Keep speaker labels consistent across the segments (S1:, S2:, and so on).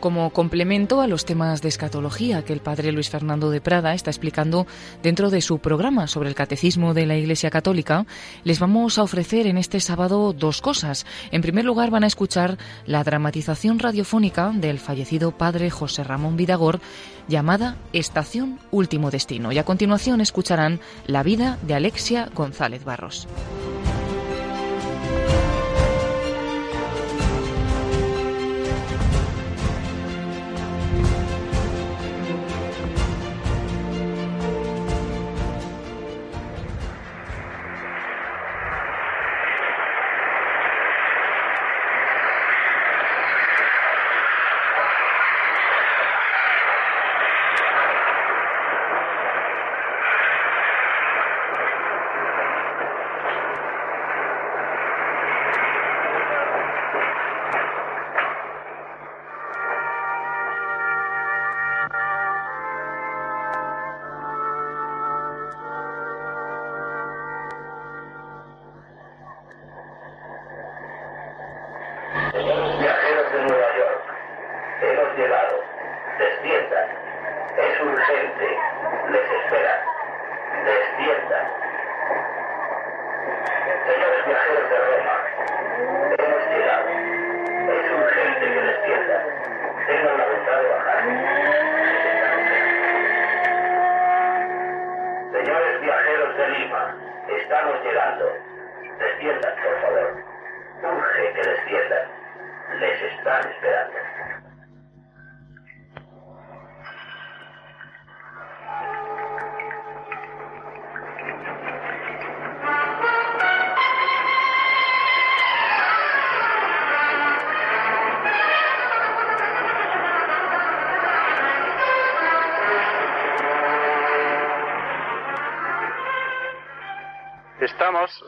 S1: Como complemento a los temas de escatología que el padre Luis Fernando de Prada está explicando dentro de su programa sobre el catecismo de la Iglesia Católica, les vamos a ofrecer en este sábado dos cosas. En primer lugar, van a escuchar la dramatización radiofónica del fallecido padre José Ramón Vidagor llamada Estación Último Destino. Y a continuación escucharán la vida de Alexia González Barros.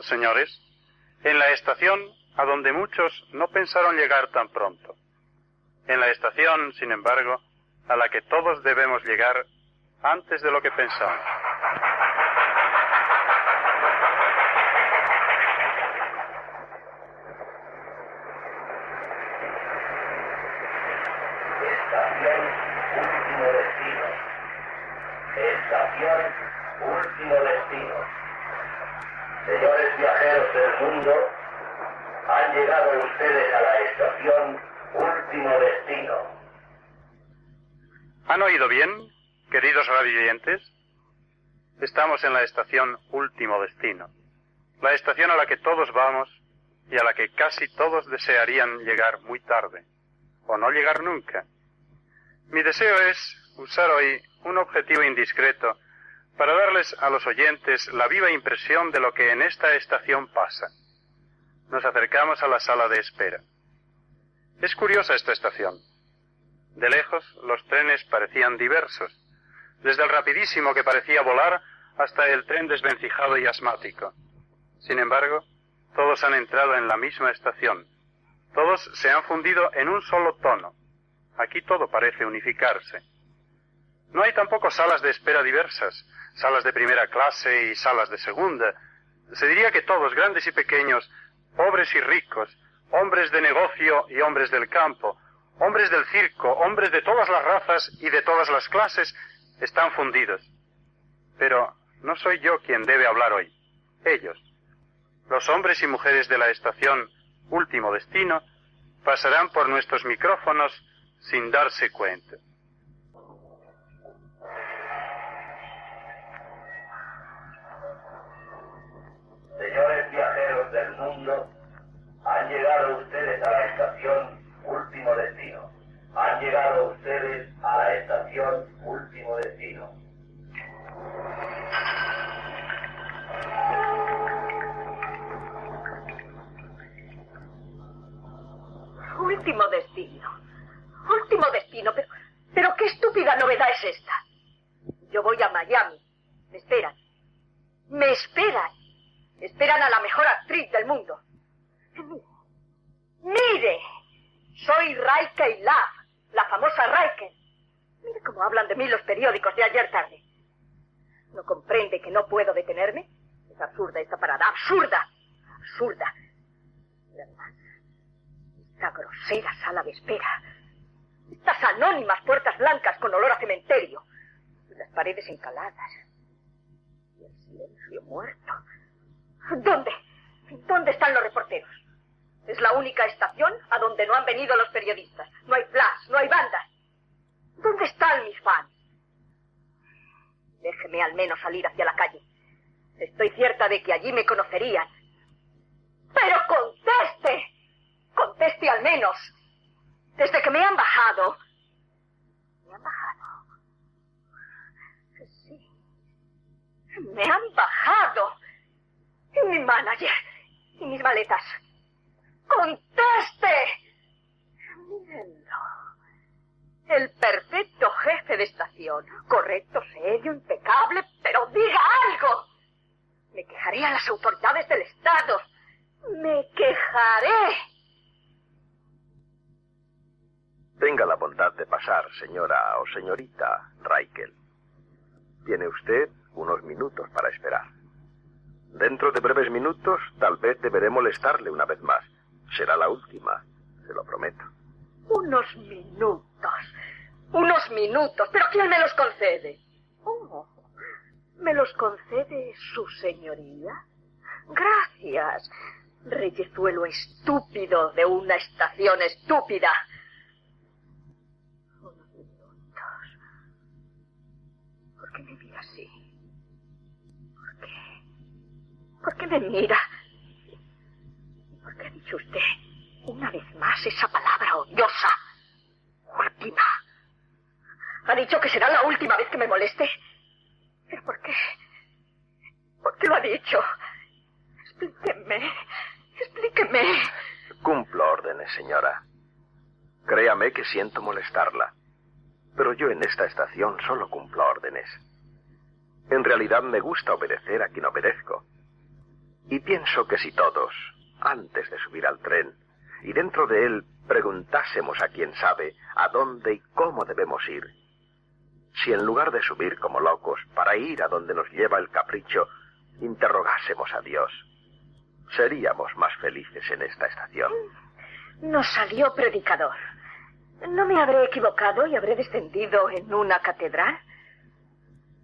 S2: Señores, en la estación a donde muchos no pensaron llegar tan pronto. En la estación, sin embargo, a la que todos debemos llegar antes de lo que pensamos.
S3: Estación último destino. Estación último destino. Señores viajeros del mundo, han llegado ustedes a la estación Último Destino.
S2: ¿Han oído bien, queridos radioyentes? Estamos en la estación Último Destino, la estación a la que todos vamos y a la que casi todos desearían llegar muy tarde, o no llegar nunca. Mi deseo es usar hoy un objetivo indiscreto para darles a los oyentes la viva impresión de lo que en esta estación pasa. Nos acercamos a la sala de espera. Es curiosa esta estación. De lejos los trenes parecían diversos, desde el rapidísimo que parecía volar hasta el tren desvencijado y asmático. Sin embargo, todos han entrado en la misma estación. Todos se han fundido en un solo tono. Aquí todo parece unificarse. No hay tampoco salas de espera diversas, salas de primera clase y salas de segunda. Se diría que todos, grandes y pequeños, pobres y ricos, hombres de negocio y hombres del campo, hombres del circo, hombres de todas las razas y de todas las clases, están fundidos. Pero no soy yo quien debe hablar hoy, ellos. Los hombres y mujeres de la estación Último Destino pasarán por nuestros micrófonos sin darse cuenta.
S3: Señores viajeros del mundo, han llegado ustedes a la estación Último Destino. Han llegado ustedes a la estación Último Destino.
S4: Último destino. Último destino. Pero, pero qué estúpida novedad es esta. Yo voy a Miami. Me esperan. Me esperan. Esperan a la mejor actriz del mundo. Mire, soy Raike Love, la famosa Raike. Mire cómo hablan de mí los periódicos de ayer tarde. ¿No comprende que no puedo detenerme? Es absurda esta parada, absurda, absurda. Esta grosera sala de espera. Estas anónimas puertas blancas con olor a cementerio. Y las paredes encaladas. Y el silencio muerto. ¿Dónde? ¿Dónde están los reporteros? Es la única estación a donde no han venido los periodistas. No hay flash, no hay bandas. ¿Dónde están mis fans? Déjeme al menos salir hacia la calle. Estoy cierta de que allí me conocerían. Pero conteste. Conteste al menos. Desde que me han bajado. Me han bajado. Sí. Me han bajado. Y mi manager. Y mis maletas. ¡Conteste! Mírenlo. El perfecto jefe de estación. Correcto, serio, impecable, pero diga algo. Me quejaré a las autoridades del Estado. Me quejaré.
S5: Tenga la bondad de pasar, señora o señorita Raikel. Tiene usted unos minutos para esperar. Dentro de breves minutos, tal vez deberé molestarle una vez más. Será la última, se lo prometo.
S4: Unos minutos. Unos minutos. ¿Pero quién me los concede? Oh, ¿Me los concede su señoría? Gracias. Reyezuelo estúpido de una estación estúpida. Unos minutos. ¿Por qué me mira así? ¿Por qué? ¿Por qué me mira? ¿Por qué ha dicho usted una vez más esa palabra odiosa? Última. ¿Ha dicho que será la última vez que me moleste? ¿Pero por qué? ¿Por qué lo ha dicho? Explíqueme. Explíqueme.
S5: Cumplo órdenes, señora. Créame que siento molestarla. Pero yo en esta estación solo cumplo órdenes. En realidad me gusta obedecer a quien obedezco. Y pienso que si todos, antes de subir al tren, y dentro de él preguntásemos a quien sabe a dónde y cómo debemos ir, si en lugar de subir como locos para ir a donde nos lleva el capricho, interrogásemos a Dios, seríamos más felices en esta estación.
S4: Nos salió predicador. ¿No me habré equivocado y habré descendido en una catedral?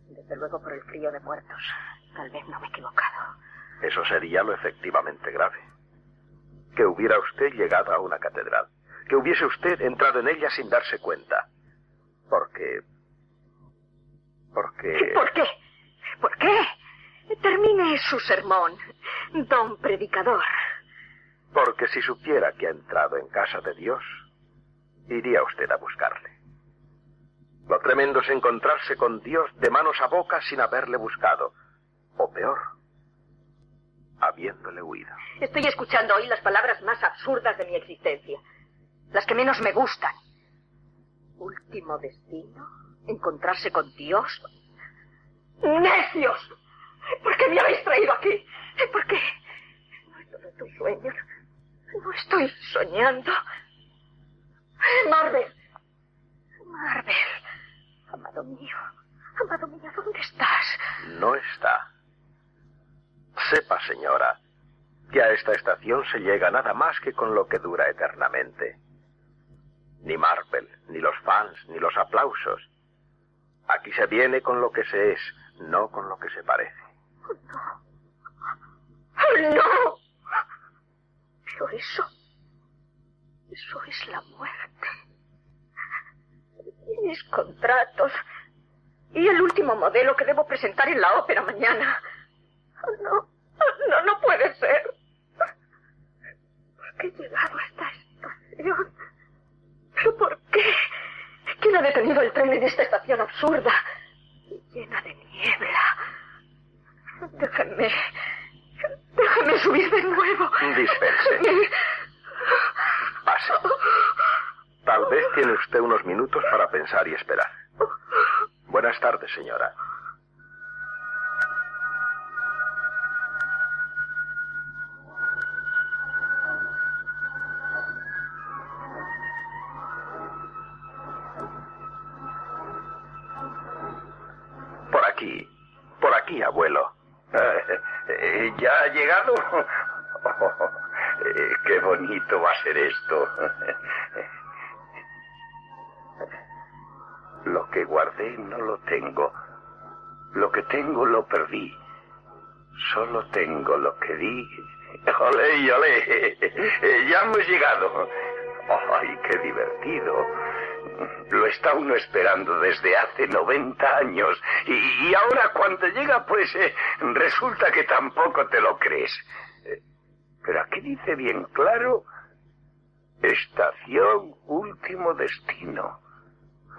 S4: Desde luego por el frío de muertos. Tal vez no me he equivocado.
S5: Eso sería lo efectivamente grave. Que hubiera usted llegado a una catedral. Que hubiese usted entrado en ella sin darse cuenta. Porque... Porque...
S4: ¿Por qué? ¿Por qué? Termine su sermón, don predicador.
S5: Porque si supiera que ha entrado en casa de Dios, iría usted a buscarle. Lo tremendo es encontrarse con Dios de manos a boca sin haberle buscado. O peor, habiéndole huido.
S4: Estoy escuchando hoy las palabras más absurdas de mi existencia. Las que menos me gustan. Último destino. Encontrarse con Dios. ¡Necios! ¿Por qué me habéis traído aquí? ¿Por qué? No estoy en tus sueños. No estoy soñando. Marvel. Marvel. Amado mío. Amado mío, ¿dónde estás?
S5: No está. Sepa, señora, que a esta estación se llega nada más que con lo que dura eternamente. Ni Marvel, ni los fans, ni los aplausos. Aquí se viene con lo que se es, no con lo que se parece.
S4: ¡Oh, no! ¡Oh, no! Pero eso... Eso es la muerte. Y mis contratos. Y el último modelo que debo presentar en la ópera mañana. No, no, no puede ser. ¿Por qué he llegado a esta estación? ¿Pero por qué? ¿Quién ha detenido el tren en esta estación absurda y llena de niebla? Déjenme. Déjenme subir de nuevo.
S5: Dispense. Pase. Tal vez tiene usted unos minutos para pensar y esperar. Buenas tardes, señora. Aquí, abuelo.
S6: Eh, ¿Ya ha llegado? Eh, qué bonito va a ser esto. Lo que guardé no lo tengo. Lo que tengo lo perdí. Solo tengo lo que di. ¡Olé, olé! Ya hemos llegado. ¡Ay, qué divertido! Lo está uno esperando desde hace 90 años. Y, ahora cuando llega, pues eh, resulta que tampoco te lo crees. Eh, pero aquí dice bien claro, estación último destino.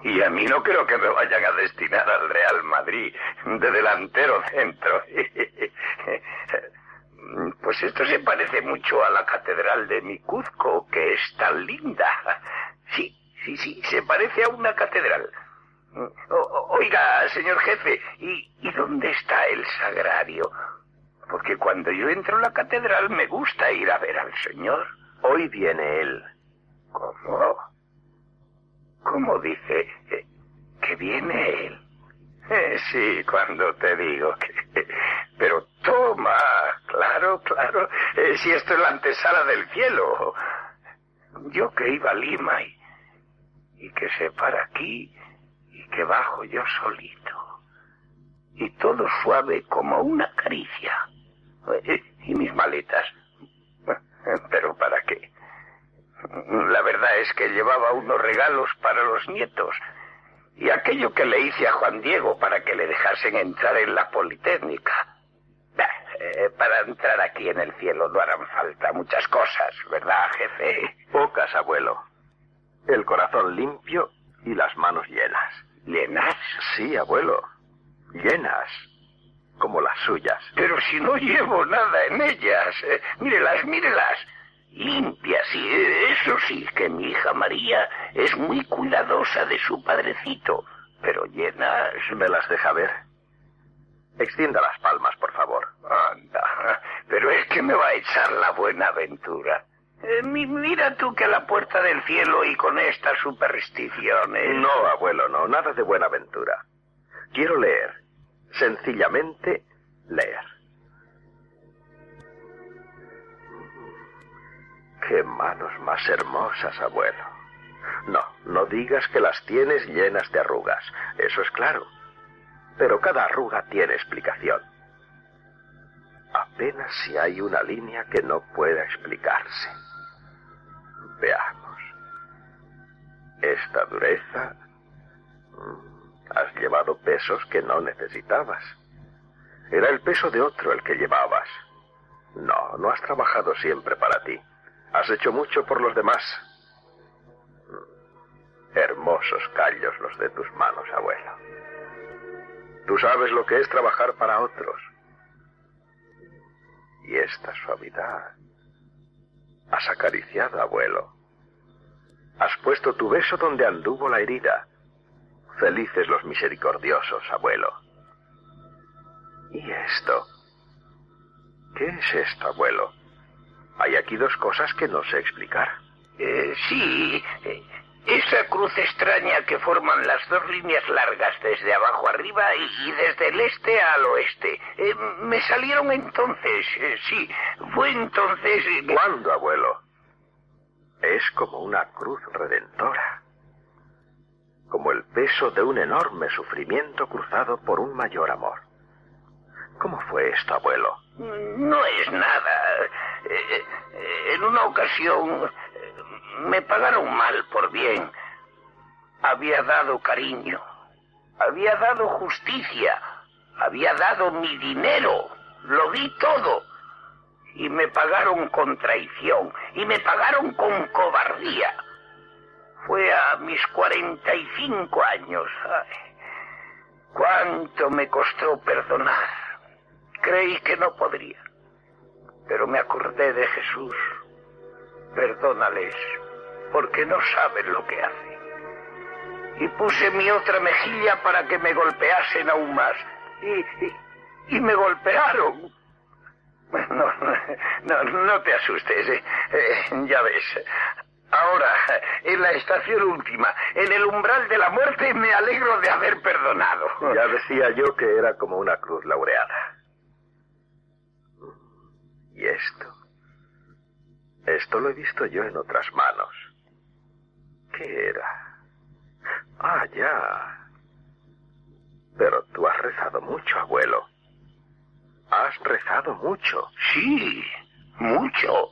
S6: Y a mí no creo que me vayan a destinar al Real Madrid de delantero centro. Pues esto se parece mucho a la catedral de Micuzco, que es tan linda. Sí, sí, sí, se parece a una catedral. oiga, señor jefe, ¿y, ¿y dónde está el sagrario? Porque cuando yo entro a la catedral me gusta ir a ver al señor.
S5: Hoy viene él.
S6: ¿Cómo? ¿Cómo dice que viene él? Eh, sí, cuando te digo que... Pero toma, claro, claro, eh, si esto es la antesala del cielo. Yo que iba a Lima y, y que se para aquí y que bajo yo solito. Y todo suave como una caricia. Y mis maletas. Pero ¿para qué? La verdad es que llevaba unos regalos para los nietos y aquello que le hice a Juan Diego para que le dejasen entrar en la Politécnica. Eh, para entrar aquí en el cielo no harán falta muchas cosas, ¿verdad, jefe?
S5: Pocas, abuelo. El corazón limpio y las manos llenas.
S6: ¿Llenas?
S5: Sí, abuelo. Llenas. Como las suyas.
S6: Pero si no llevo nada en ellas. Eh, mírelas, mírelas limpias y eso sí que mi hija María es muy cuidadosa de su padrecito, pero llenas...
S5: ¿Me las deja ver? Extienda las palmas, por favor.
S6: Anda, pero es que me va a echar la buena aventura. Eh, mira tú que a la puerta del cielo y con estas supersticiones.
S5: No, abuelo, no, nada de buena aventura. Quiero leer. Sencillamente leer. Qué manos más hermosas, abuelo. No, no digas que las tienes llenas de arrugas. Eso es claro. Pero cada arruga tiene explicación. Apenas si hay una línea que no pueda explicarse. Veamos. Esta dureza... Mm, has llevado pesos que no necesitabas. Era el peso de otro el que llevabas. No, no has trabajado siempre para ti. Has hecho mucho por los demás. Hermosos callos los de tus manos, abuelo. Tú sabes lo que es trabajar para otros. Y esta suavidad. Has acariciado, abuelo. Has puesto tu beso donde anduvo la herida. Felices los misericordiosos, abuelo. ¿Y esto? ¿Qué es esto, abuelo? Hay aquí dos cosas que no sé explicar.
S6: Eh, sí, eh, esa cruz extraña que forman las dos líneas largas desde abajo arriba y, desde el este al oeste. Eh, me salieron entonces, sí, fue entonces...
S5: ¿Cuándo, abuelo? Es como una cruz redentora. Como el peso de un enorme sufrimiento cruzado por un mayor amor. ¿Cómo fue esto, abuelo?
S6: No es nada. Eh, eh, en una ocasión me pagaron mal por bien. Había dado cariño, había dado justicia, había dado mi dinero, lo di todo. Y me pagaron con traición, y me pagaron con cobardía. Fue a mis 45 años. ¿Cuánto me costó perdonar? Creí que no podría pero me acordé de Jesús. Perdónales, porque no saben lo que hacen. Y puse mi otra mejilla para que me golpeasen aún más. Y, y, me golpearon. No, no, no te asustes, ¿eh? Eh, ya ves. Ahora, en la estación última, en el umbral de la muerte, me alegro de haber perdonado.
S5: Ya decía yo que era como una cruz laureada. ¿Y esto? Esto lo he visto yo en otras manos. ¿Qué era? Ah, ya. Pero tú has rezado mucho, abuelo. Has rezado mucho.
S6: Sí, mucho.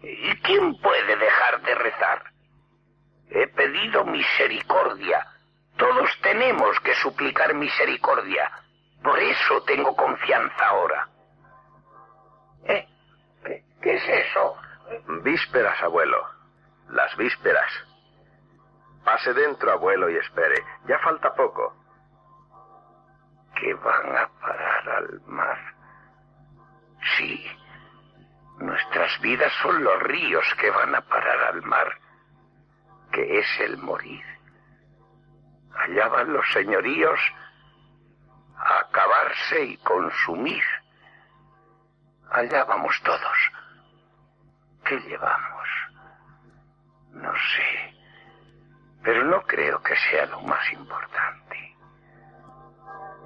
S6: ¿Y quién puede dejar de rezar? He pedido misericordia. Todos tenemos que suplicar misericordia. Por eso tengo confianza ahora. ¿Eh? ¿Qué, es eso?
S5: Vísperas, abuelo. Las vísperas. Pase dentro, abuelo, y espere. Ya falta poco.
S6: Que van a parar al mar. Sí. Nuestras vidas son los ríos que van a parar al mar, que es el morir. Allá van los señoríos a acabarse y consumir. Allá vamos todos. ¿Qué llevamos? No sé. Pero no creo que sea lo más importante.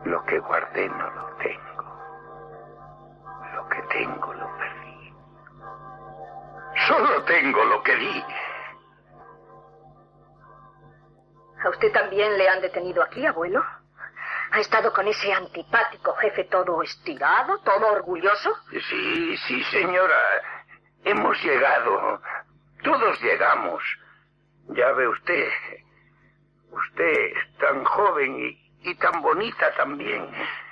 S6: Lo que guardé no lo tengo. Lo que tengo lo perdí. Solo tengo lo que di.
S4: ¿A usted también le han detenido aquí, abuelo? ¿Ha estado con ese antipático jefe todo estirado, todo orgulloso?
S6: Sí, sí, señora. Hemos llegado. Todos llegamos. Ya ve usted. Usted es tan joven y, y tan bonita también.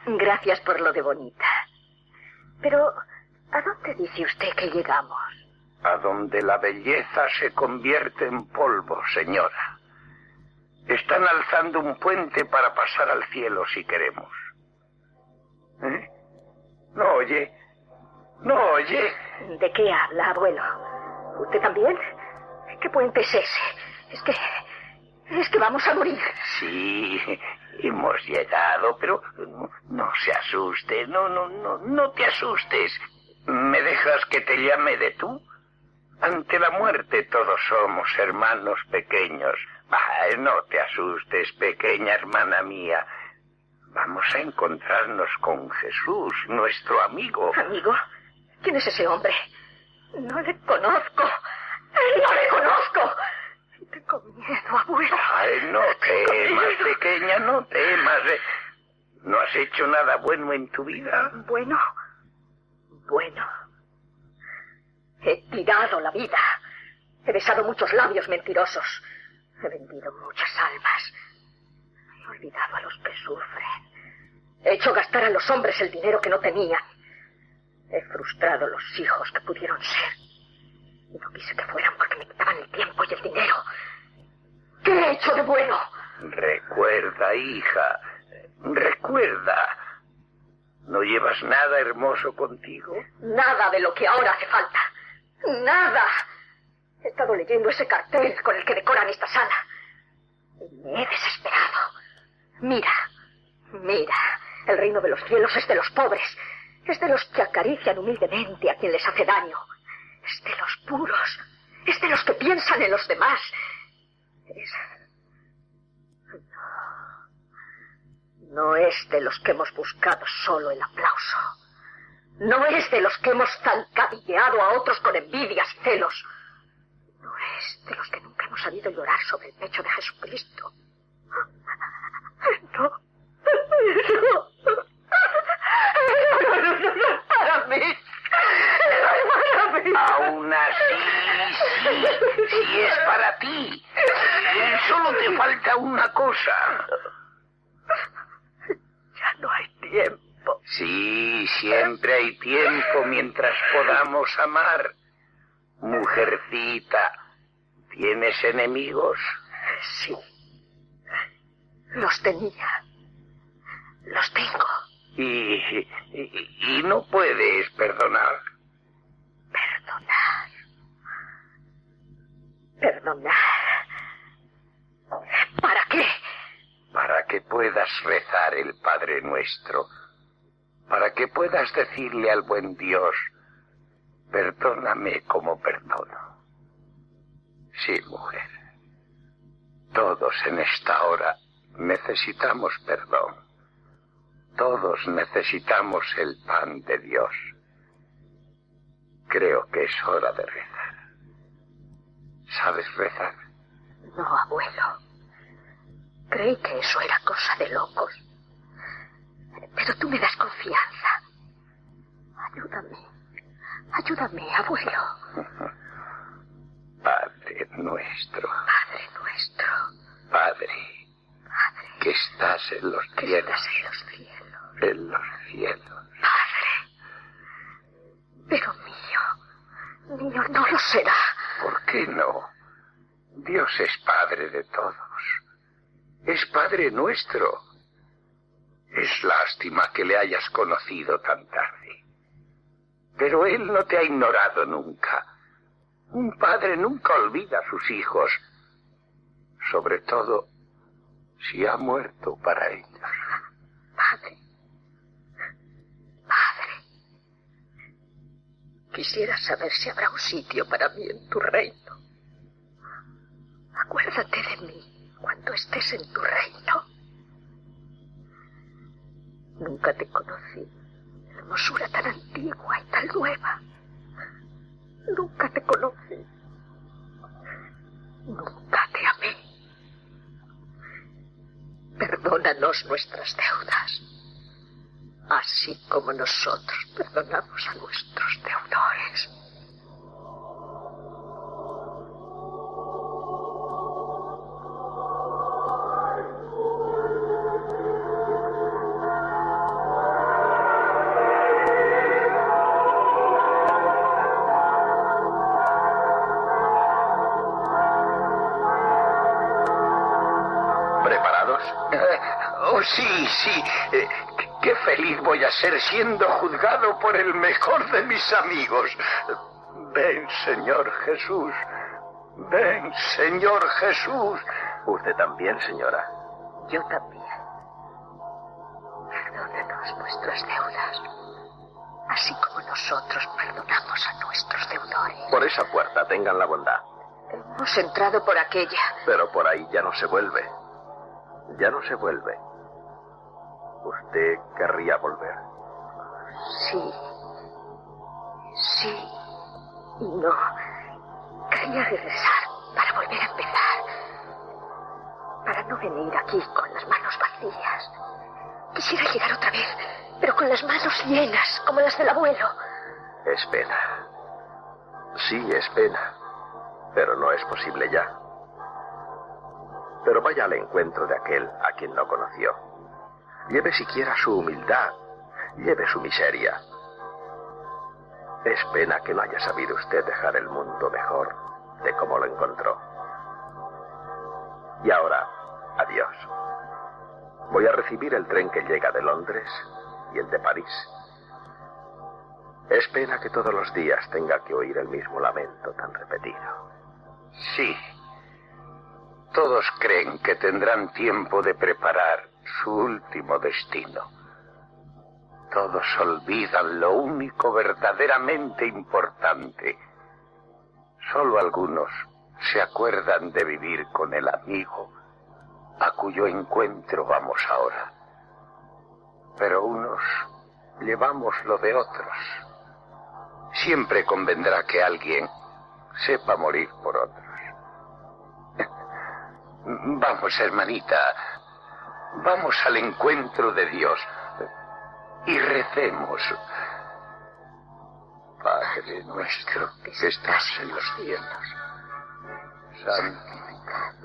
S4: Gracias por lo de bonita. Pero, ¿a dónde dice usted que llegamos?
S6: A donde la belleza se convierte en polvo, señora. Están alzando un puente para pasar al cielo si queremos. ¿Eh? ¿No oye? ¿No oye?
S4: ¿De qué habla, abuelo? ¿Usted también? ¿Qué puente es ese? Es que... Es que vamos a morir.
S6: Sí, hemos llegado, pero no, no se asuste, no, no, no, no te asustes. ¿Me dejas que te llame de tú? Ante la muerte todos somos hermanos pequeños. No te asustes, pequeña hermana mía. Vamos a encontrarnos con Jesús, nuestro amigo.
S4: ¿Amigo? ¿Quién es ese hombre? No le conozco. No le conozco. Tengo miedo, abuelo.
S6: Ay, no temas, pequeña, no temas. ¿No has hecho nada bueno en tu vida?
S4: Bueno. Bueno. He tirado la vida. He besado muchos labios mentirosos. He vendido muchas almas. He olvidado a los que sufren. He hecho gastar a los hombres el dinero que no tenían. He frustrado los hijos que pudieron ser. Y no quise que fueran porque me quitaban el tiempo y el dinero. ¿Qué he hecho de bueno?
S6: Recuerda, hija. Recuerda. ¿No llevas nada hermoso contigo?
S4: Nada de lo que ahora hace falta. Nada. He estado leyendo ese cartel con el que decoran esta sala. Y me he desesperado. Mira, mira. El reino de los cielos es de los pobres. Es de los que acarician humildemente a quien les hace daño. Es de los puros. Es de los que piensan en los demás. No. No es de los que hemos buscado solo el aplauso. No es de los que hemos zancadilleado a otros con envidias celos. No es de los que nunca hemos sabido llorar sobre el pecho de Jesucristo. No. No. No, no, no, no, para mí. No, para mí.
S6: Aún así, sí, sí es para ti. Solo te falta una cosa.
S4: Ya no hay tiempo.
S6: Sí, siempre hay tiempo mientras podamos amar. Mujercita, ¿tienes enemigos?
S4: Sí. Los tenía. Los tengo.
S6: Y, y, y no puedes perdonar.
S4: Perdonar. Perdonar. ¿Para qué?
S6: Para que puedas rezar el Padre Nuestro. Para que puedas decirle al buen Dios, perdóname como perdono. Sí, mujer. Todos en esta hora necesitamos perdón. Todos necesitamos el pan de Dios. Creo que es hora de rezar. ¿Sabes rezar?
S4: No, abuelo. Creí que eso era cosa de locos. Pero tú me das confianza. Ayúdame. Ayúdame, abuelo.
S6: Padre nuestro.
S4: Padre nuestro.
S6: Padre.
S4: Padre.
S6: Que estás en los
S4: que
S6: cielos.
S4: estás en los cielos.
S6: En los cielos.
S4: Padre. Pero mío. Mío no lo será.
S6: ¿Por qué no? Dios es Padre de todos. Es Padre nuestro. Es lástima que le hayas conocido tan tarde. Pero Él no te ha ignorado nunca. Un padre nunca olvida a sus hijos, sobre todo si ha muerto para ellos.
S4: Padre. Padre. Quisiera saber si habrá un sitio para mí en tu reino. Acuérdate de mí cuando estés en tu reino. Nunca te conocí. Hermosura tan antigua y tan nueva. Nunca te conocí. Nunca te amé. Perdónanos nuestras deudas, así como nosotros perdonamos a nuestros deudores.
S6: A ser siendo juzgado por el mejor de mis amigos. Ven, Señor Jesús. Ven, Señor Jesús.
S5: Usted también, señora.
S4: Yo también. Perdónanos nuestras deudas, así como nosotros perdonamos a nuestros deudores.
S5: Por esa puerta tengan la bondad.
S4: Hemos entrado por aquella.
S5: Pero por ahí ya no se vuelve. Ya no se vuelve. Usted querría volver.
S4: Sí. Sí. Y no. Quería regresar para volver a empezar. Para no venir aquí con las manos vacías. Quisiera llegar otra vez, pero con las manos llenas, como las del abuelo.
S5: Es pena. Sí, es pena. Pero no es posible ya. Pero vaya al encuentro de aquel a quien no conoció. Lleve siquiera su humildad. Lleve su miseria. Es pena que no haya sabido usted dejar el mundo mejor de como lo encontró. Y ahora, adiós. Voy a recibir el tren que llega de Londres y el de París. Es pena que todos los días tenga que oír el mismo lamento tan repetido.
S6: Sí. Todos creen que tendrán tiempo de preparar su último destino. Todos olvidan lo único verdaderamente importante. Solo algunos se acuerdan de vivir con el amigo a cuyo encuentro vamos ahora. Pero unos llevamos lo de otros. Siempre convendrá que alguien sepa morir por otros. Vamos, hermanita, vamos al encuentro de Dios y recemos. Padre nuestro que estás en los cielos, santificado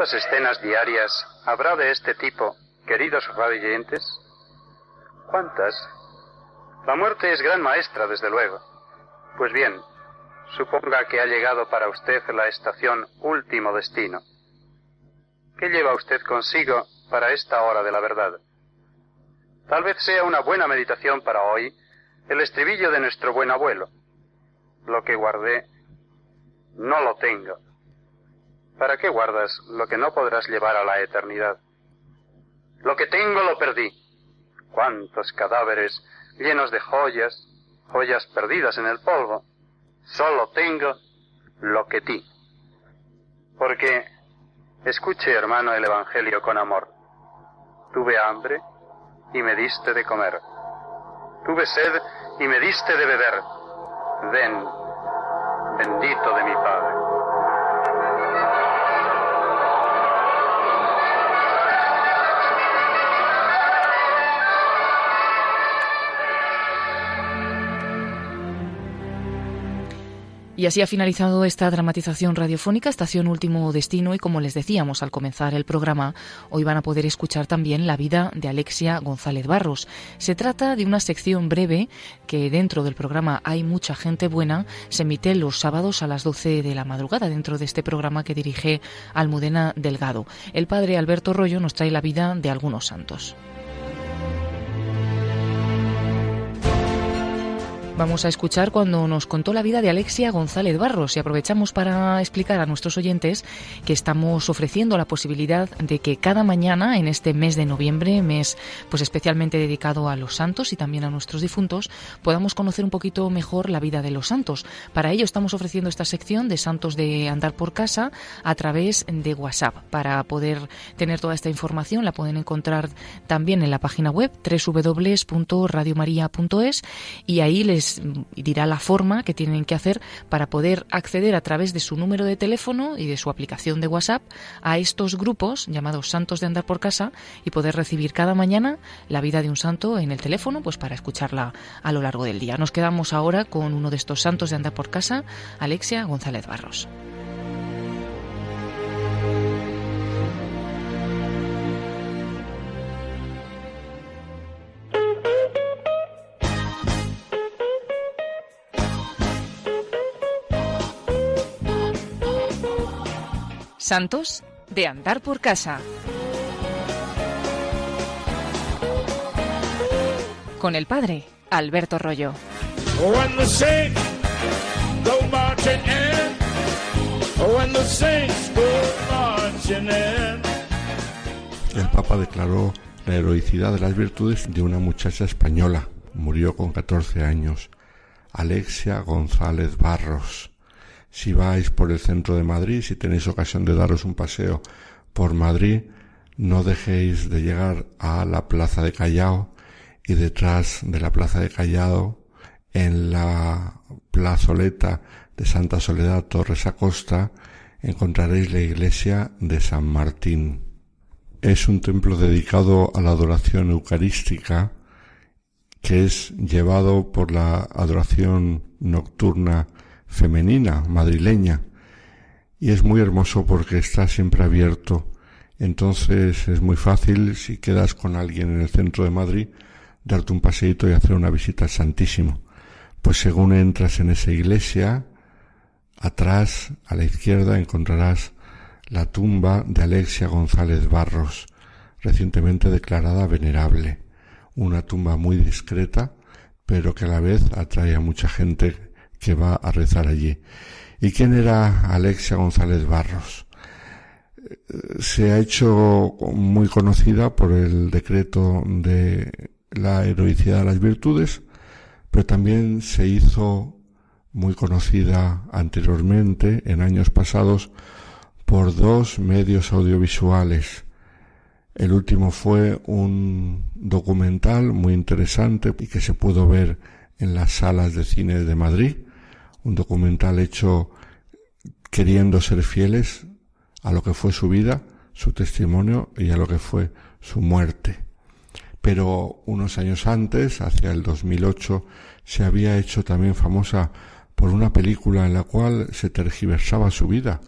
S2: ¿Cuántas escenas diarias habrá de este tipo, queridos radioyentes? ¿Cuántas? La muerte es gran maestra, desde luego. Pues bien, suponga que ha llegado para usted la estación último destino. ¿Qué lleva usted consigo para esta hora de la verdad? Tal vez sea una buena meditación para hoy el estribillo de nuestro buen abuelo. lo que guardé, no lo tengo. ¿Para qué guardas lo que no podrás llevar a la eternidad? Lo que tengo lo perdí. ¿Cuántos cadáveres llenos de joyas, joyas perdidas en el polvo? Solo tengo lo que ti. Porque, escuche hermano el Evangelio con amor. Tuve hambre y me diste de comer. Tuve sed y me diste de beber. Ven, bendito de mi Padre.
S1: Y así ha finalizado esta dramatización radiofónica, Estación Último Destino, y como les decíamos al comenzar el programa, hoy van a poder escuchar también la vida de Alexia González Barros. Se trata de una sección breve que dentro del programa Hay mucha gente buena, se emite los sábados a las 12 de la madrugada dentro de este programa que dirige Almudena Delgado. El padre Alberto Rollo nos trae la vida de algunos santos. Vamos a escuchar cuando nos contó la vida de Alexia González Barros y aprovechamos para explicar a nuestros oyentes que estamos ofreciendo la posibilidad de que cada mañana en este mes de noviembre, mes pues especialmente dedicado a los santos y también a nuestros difuntos, podamos conocer un poquito mejor la vida de los santos. Para ello estamos ofreciendo esta sección de santos de andar por casa a través de WhatsApp. Para poder tener toda esta información la pueden encontrar también en la página web www.radiomaria.es y ahí les dirá la forma que tienen que hacer para poder acceder a través de su número de teléfono y de su aplicación de WhatsApp a estos grupos llamados Santos de Andar por Casa y poder recibir cada mañana la vida de un santo en el teléfono pues para escucharla a lo largo del día. Nos quedamos ahora con uno de estos Santos de Andar por Casa, Alexia González Barros. Santos de Andar por Casa. Con el padre Alberto Rollo.
S7: El Papa declaró la heroicidad de las virtudes de una muchacha española. Murió con 14 años. Alexia González Barros si vais por el centro de Madrid, si tenéis ocasión de daros un paseo por Madrid, no dejéis de llegar a la Plaza de Callao y detrás de la Plaza de Callao, en la plazoleta de Santa Soledad Torres Acosta, encontraréis la iglesia de San Martín. Es un templo dedicado a la adoración eucarística que es llevado por la adoración nocturna femenina, madrileña, y es muy hermoso porque está siempre abierto. Entonces es muy fácil, si quedas con alguien en el centro de Madrid, darte un paseíto y hacer una visita al Santísimo. Pues según entras en esa iglesia, atrás, a la izquierda, encontrarás la tumba de Alexia González Barros, recientemente declarada venerable. Una tumba muy discreta, pero que a la vez atrae a mucha gente que va a rezar allí. ¿Y quién era Alexia González Barros? Se ha hecho muy conocida por el decreto de la heroicidad de las virtudes, pero también se hizo muy conocida anteriormente, en años pasados, por dos medios audiovisuales. El último fue un documental muy interesante y que se pudo ver en las salas de cine de Madrid, un documental hecho queriendo ser fieles a lo que fue su vida, su testimonio y a lo que fue su muerte. Pero unos años antes, hacia el 2008, se había hecho también famosa por una película en la cual se tergiversaba su vida,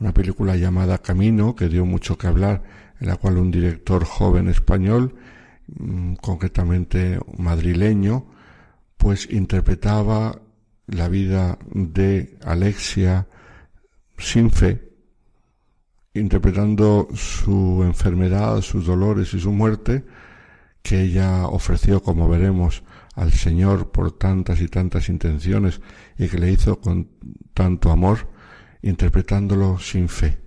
S7: una película llamada Camino, que dio mucho que hablar, en la cual un director joven español, mm, concretamente madrileño, pues interpretaba la vida de Alexia sin fe, interpretando su enfermedad, sus dolores y su muerte, que ella ofreció, como veremos, al Señor por tantas y tantas intenciones y que le hizo con tanto amor, interpretándolo sin fe.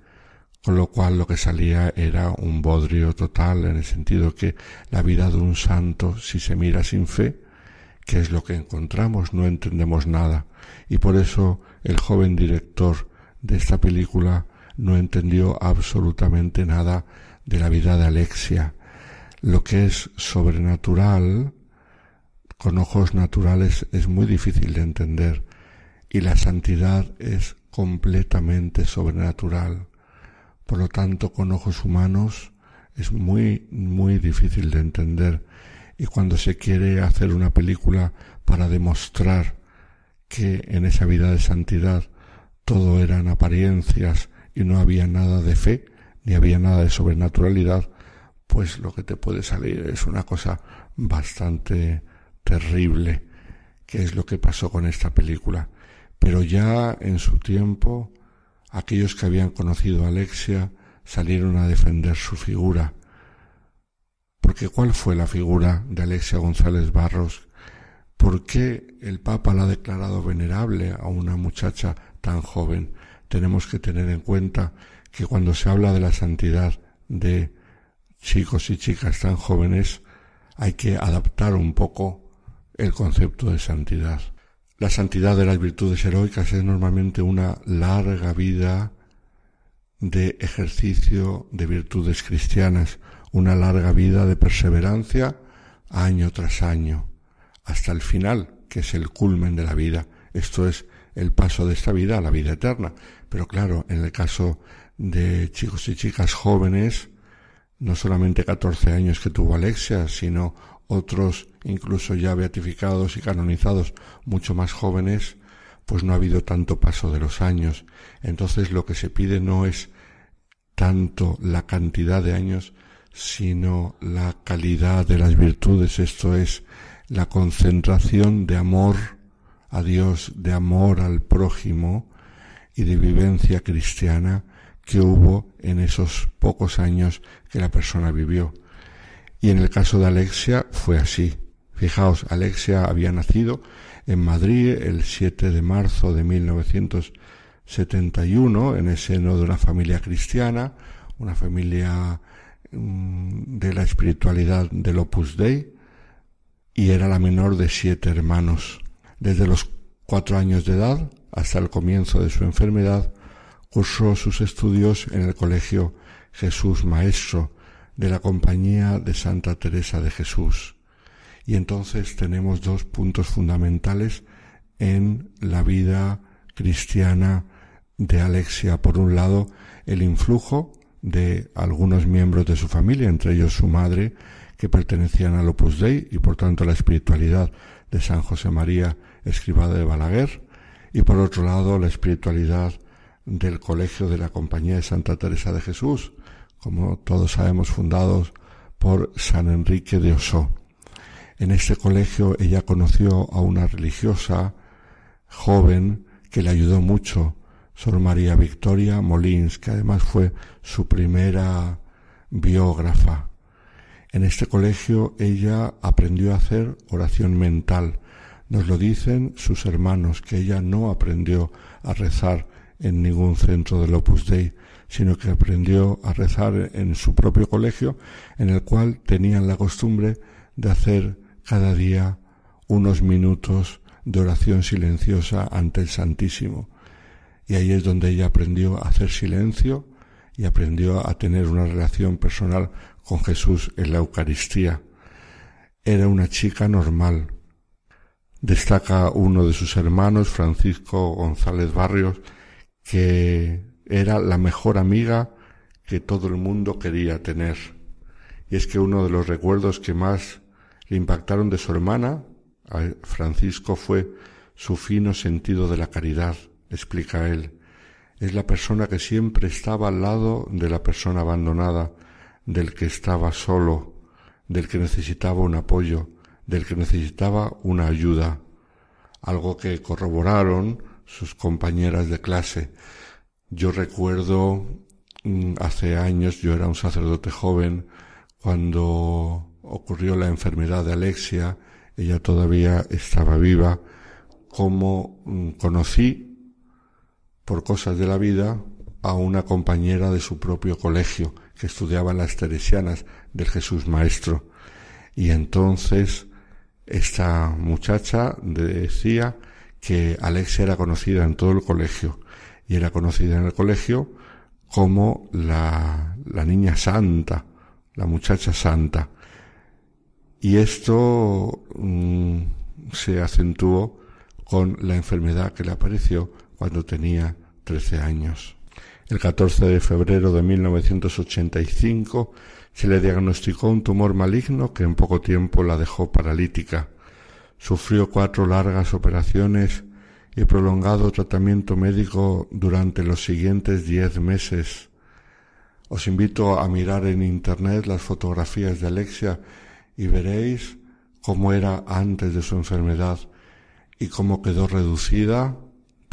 S7: Con lo cual lo que salía era un bodrio total en el sentido que la vida de un santo, si se mira sin fe, ¿qué es lo que encontramos? No entendemos nada. Y por eso el joven director de esta película no entendió absolutamente nada de la vida de Alexia. Lo que es sobrenatural, con ojos naturales, es muy difícil de entender y la santidad es completamente sobrenatural. Por lo tanto, con ojos humanos es muy, muy difícil de entender. Y cuando se quiere hacer una película para demostrar que en esa vida de santidad todo eran apariencias y no había nada de fe, ni había nada de sobrenaturalidad, pues lo que te puede salir es una cosa bastante terrible, que es lo que pasó con esta película. Pero ya en su tiempo, aquellos que habían conocido a Alexia salieron a defender su figura. Porque ¿cuál fue la figura de Alexia González Barros? ¿Por qué el Papa la ha declarado venerable a una muchacha tan joven? Tenemos que tener en cuenta que cuando se habla de la santidad de chicos y chicas tan jóvenes, hay que adaptar un poco el concepto de santidad. La santidad de las virtudes heroicas es normalmente una larga vida de ejercicio de virtudes cristianas, una larga vida de perseverancia año tras año, hasta el final, que es el culmen de la vida. Esto es el paso de esta vida a la vida eterna. Pero claro, en el caso de chicos y chicas jóvenes, no solamente 14 años que tuvo Alexia, sino otros incluso ya beatificados y canonizados mucho más jóvenes, pues no ha habido tanto paso de los años. Entonces lo que se pide no es tanto la cantidad de años, sino la calidad de las virtudes, esto es la concentración de amor a Dios, de amor al prójimo y de vivencia cristiana que hubo en esos pocos años que la persona vivió. Y en el caso de Alexia fue así. Fijaos, Alexia había nacido en Madrid el 7 de marzo de 1971 en el seno de una familia cristiana, una familia de la espiritualidad del Opus Dei, y era la menor de siete hermanos. Desde los cuatro años de edad hasta el comienzo de su enfermedad, cursó sus estudios en el Colegio Jesús Maestro, de la Compañía de Santa Teresa de Jesús. Y entonces tenemos dos puntos fundamentales en la vida cristiana de Alexia. Por un lado, el influjo de algunos miembros de su familia, entre ellos su madre, que pertenecían al Opus Dei y por tanto la espiritualidad de San José María Escribada de Balaguer, y por otro lado la espiritualidad del Colegio de la Compañía de Santa Teresa de Jesús, como todos sabemos, fundados por San Enrique de Osó. En este colegio ella conoció a una religiosa joven que le ayudó mucho, Sor María Victoria Molins, que además fue su primera biógrafa. En este colegio ella aprendió a hacer oración mental. Nos lo dicen sus hermanos, que ella no aprendió a rezar en ningún centro del Opus Dei, sino que aprendió a rezar en su propio colegio, en el cual tenían la costumbre de hacer cada día unos minutos de oración silenciosa ante el Santísimo. Y ahí es donde ella aprendió a hacer silencio y aprendió a tener una relación personal con Jesús en la Eucaristía. Era una chica normal. Destaca uno de sus hermanos, Francisco González Barrios, que era la mejor amiga que todo el mundo quería tener. Y es que uno de los recuerdos que más le impactaron de su hermana, a Francisco, fue su fino sentido de la caridad, explica él. Es la persona que siempre estaba al lado de la persona abandonada, del que estaba solo, del que necesitaba un apoyo, del que necesitaba una ayuda, algo que corroboraron sus compañeras de clase. Yo recuerdo mm, hace años, yo era un sacerdote joven, cuando ocurrió la enfermedad de Alexia ella todavía estaba viva, como mm, conocí por cosas de la vida a una compañera de su propio colegio que estudiaba las Teresianas del Jesús Maestro. Y entonces esta muchacha decía que Alexia era conocida en todo el colegio y era conocida en el colegio como la, la niña santa, la muchacha santa. Y esto mm, se acentuó con la enfermedad que le apareció cuando tenía 13 años. El 14 de febrero de 1985 se le diagnosticó un tumor maligno que en poco tiempo la dejó paralítica. Sufrió cuatro largas operaciones y prolongado tratamiento médico durante los siguientes diez meses. Os invito a mirar en Internet las fotografías de Alexia y veréis cómo era antes de su enfermedad y cómo quedó reducida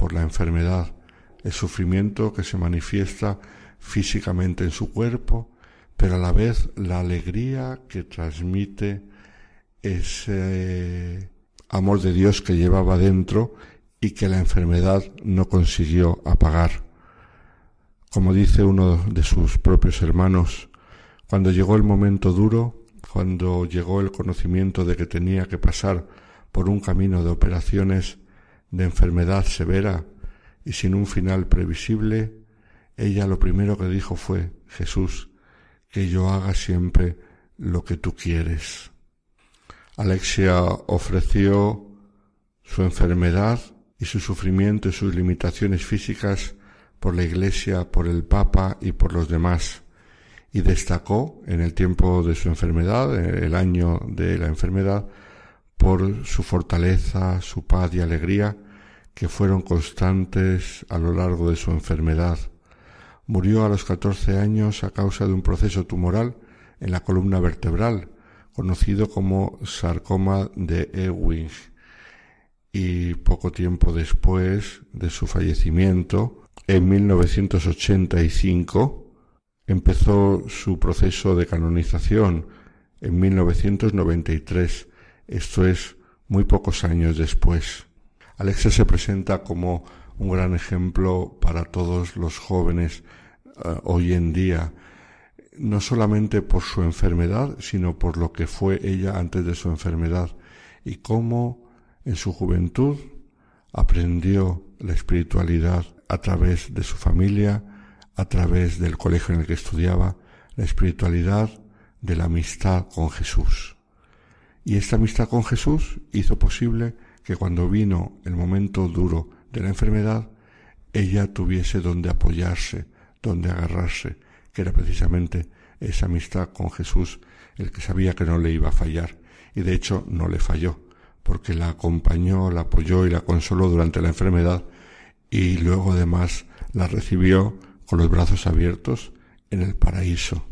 S7: por la enfermedad, el sufrimiento que se manifiesta físicamente en su cuerpo, pero a la vez la alegría que transmite ese amor de Dios que llevaba dentro y que la enfermedad no consiguió apagar. Como dice uno de sus propios hermanos, cuando llegó el momento duro, cuando llegó el conocimiento de que tenía que pasar por un camino de operaciones de enfermedad severa y sin un final previsible, ella lo primero que dijo fue, Jesús, que yo haga siempre lo que tú quieres. Alexia ofreció su enfermedad y su sufrimiento y sus limitaciones físicas por la Iglesia, por el Papa y por los demás, y destacó en el tiempo de su enfermedad, el año de la enfermedad, por su fortaleza, su paz y alegría, que fueron constantes a lo largo de su enfermedad. Murió a los catorce años a causa de un proceso tumoral en la columna vertebral, conocido como sarcoma de Ewing y poco tiempo después de su fallecimiento, en 1985, empezó su proceso de canonización en 1993, esto es muy pocos años después. Alexa se presenta como un gran ejemplo para todos los jóvenes uh, hoy en día, no solamente por su enfermedad, sino por lo que fue ella antes de su enfermedad y cómo en su juventud aprendió la espiritualidad a través de su familia, a través del colegio en el que estudiaba, la espiritualidad de la amistad con Jesús. Y esta amistad con Jesús hizo posible que cuando vino el momento duro de la enfermedad, ella tuviese donde apoyarse, donde agarrarse, que era precisamente esa amistad con Jesús, el que sabía que no le iba a fallar, y de hecho no le falló, porque la acompañó, la apoyó y la consoló durante la enfermedad y luego además la recibió con los brazos abiertos en el paraíso.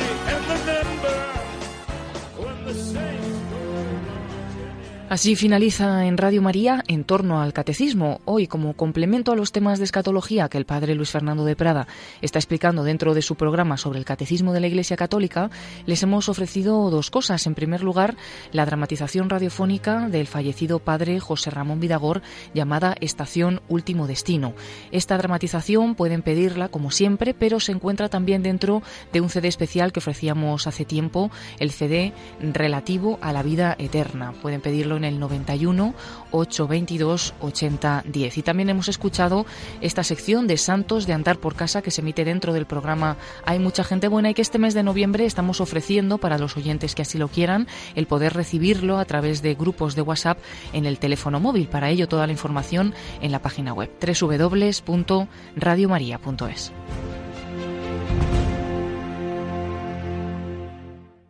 S1: Así finaliza en Radio María en torno al catecismo. Hoy, como complemento a los temas de escatología que el padre Luis Fernando de Prada está explicando dentro de su programa sobre el catecismo de la Iglesia Católica, les hemos ofrecido dos cosas. En primer lugar, la dramatización radiofónica del fallecido padre José Ramón Vidagor llamada Estación Último Destino. Esta dramatización pueden pedirla como siempre, pero se encuentra también dentro de un CD especial que ofrecíamos hace tiempo, el CD relativo a la vida eterna. Pueden pedirlo el 91 822 8010. Y también hemos escuchado esta sección de Santos de Andar por Casa que se emite dentro del programa Hay mucha gente buena y que este mes de noviembre estamos ofreciendo para los oyentes que así lo quieran el poder recibirlo a través de grupos de WhatsApp en el teléfono móvil. Para ello toda la información en la página web www.radiomaria.es.